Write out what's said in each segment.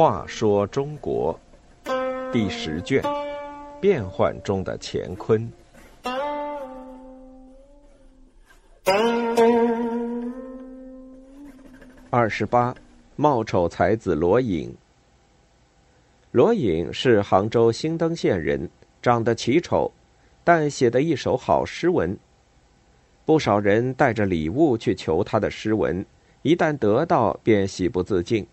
话说中国第十卷：变幻中的乾坤。二十八，貌丑才子罗隐。罗隐是杭州新登县人，长得奇丑，但写得一手好诗文。不少人带着礼物去求他的诗文，一旦得到，便喜不自禁。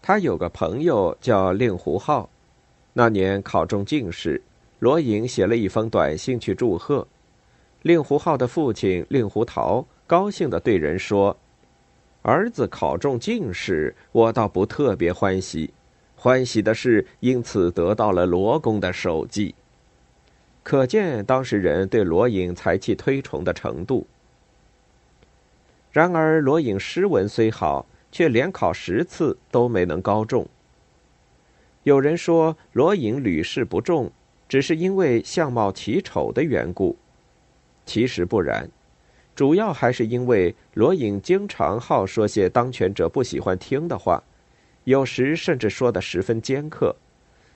他有个朋友叫令狐浩，那年考中进士，罗隐写了一封短信去祝贺。令狐浩的父亲令狐桃高兴地对人说。儿子考中进士，我倒不特别欢喜。欢喜的是，因此得到了罗公的手迹。可见当时人对罗隐才气推崇的程度。然而，罗隐诗文虽好，却连考十次都没能高中。有人说，罗隐屡试不中，只是因为相貌奇丑的缘故。其实不然。主要还是因为罗隐经常好说些当权者不喜欢听的话，有时甚至说的十分尖刻，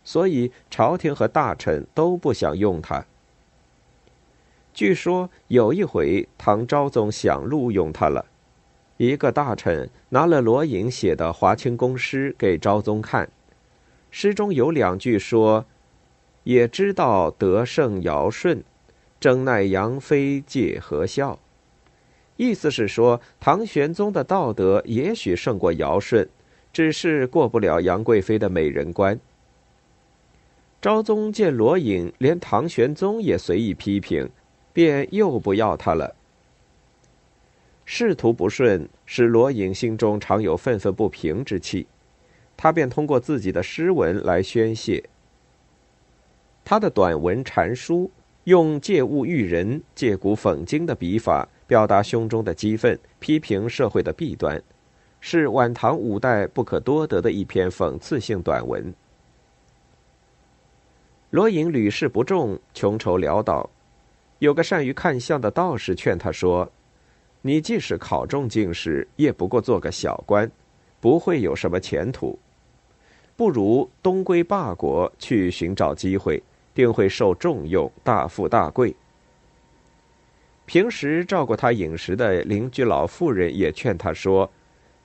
所以朝廷和大臣都不想用他。据说有一回，唐昭宗想录用他了，一个大臣拿了罗隐写的华清宫诗给昭宗看，诗中有两句说：“也知道德胜尧舜，争奈杨妃借何效。”意思是说，唐玄宗的道德也许胜过尧舜，只是过不了杨贵妃的美人关。昭宗见罗隐连唐玄宗也随意批评，便又不要他了。仕途不顺，使罗隐心中常有愤愤不平之气，他便通过自己的诗文来宣泄。他的短文禅书，用借物喻人、借古讽今的笔法。表达胸中的激愤，批评社会的弊端，是晚唐五代不可多得的一篇讽刺性短文。罗隐屡试不中，穷愁潦倒。有个善于看相的道士劝他说：“你即使考中进士，也不过做个小官，不会有什么前途。不如东归霸国去寻找机会，定会受重用，大富大贵。”平时照顾他饮食的邻居老妇人也劝他说：“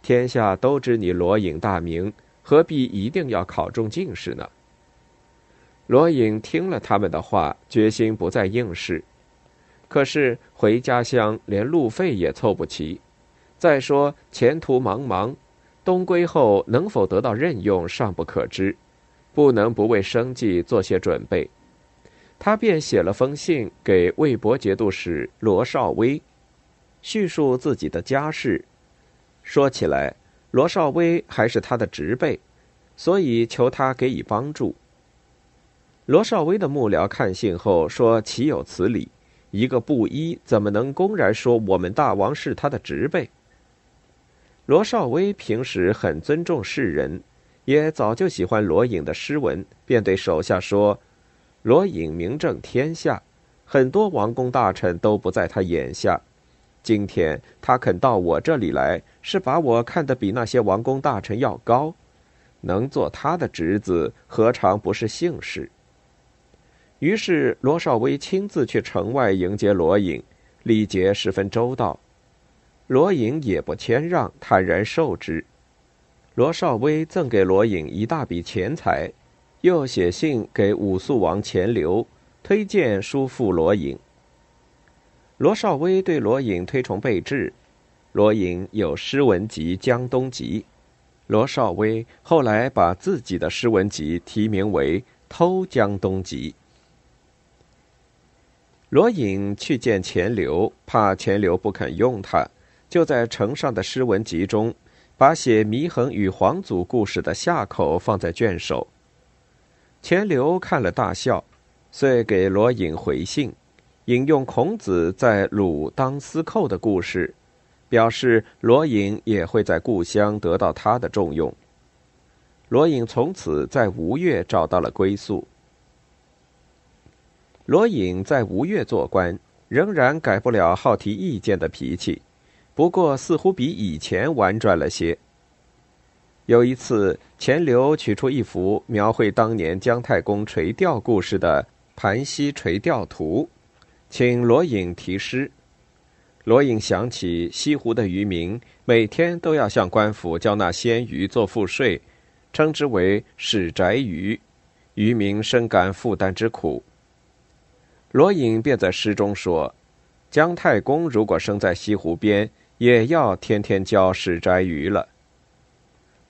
天下都知你罗隐大名，何必一定要考中进士呢？”罗隐听了他们的话，决心不再应试。可是回家乡连路费也凑不齐，再说前途茫茫，东归后能否得到任用尚不可知，不能不为生计做些准备。他便写了封信给魏博节度使罗绍威，叙述自己的家事。说起来，罗绍威还是他的侄辈，所以求他给予帮助。罗绍威的幕僚看信后说：“岂有此理！一个布衣怎么能公然说我们大王是他的侄辈？”罗绍威平时很尊重世人，也早就喜欢罗隐的诗文，便对手下说。罗隐名震天下，很多王公大臣都不在他眼下。今天他肯到我这里来，是把我看得比那些王公大臣要高。能做他的侄子，何尝不是幸事？于是罗绍威亲自去城外迎接罗隐，礼节十分周到。罗隐也不谦让，坦然受之。罗绍威赠给罗隐一大笔钱财。又写信给武肃王钱镠，推荐叔父罗隐。罗绍威对罗隐推崇备至，罗隐有诗文集《江东集》，罗绍威后来把自己的诗文集题名为《偷江东集》。罗隐去见钱镠，怕钱镠不肯用他，就在城上的诗文集中，把写祢衡与皇祖故事的下口放在卷首。钱镠看了大笑，遂给罗隐回信，引用孔子在鲁当司寇的故事，表示罗隐也会在故乡得到他的重用。罗隐从此在吴越找到了归宿。罗隐在吴越做官，仍然改不了好提意见的脾气，不过似乎比以前婉转了些。有一次，钱镠取出一幅描绘当年姜太公垂钓故事的《盘溪垂钓图》，请罗隐题诗。罗隐想起西湖的渔民每天都要向官府交纳鲜鱼做赋税，称之为“史宅鱼”，渔民深感负担之苦。罗隐便在诗中说：“姜太公如果生在西湖边，也要天天教史宅鱼了。”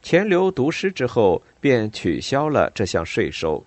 钱镠读诗之后，便取消了这项税收。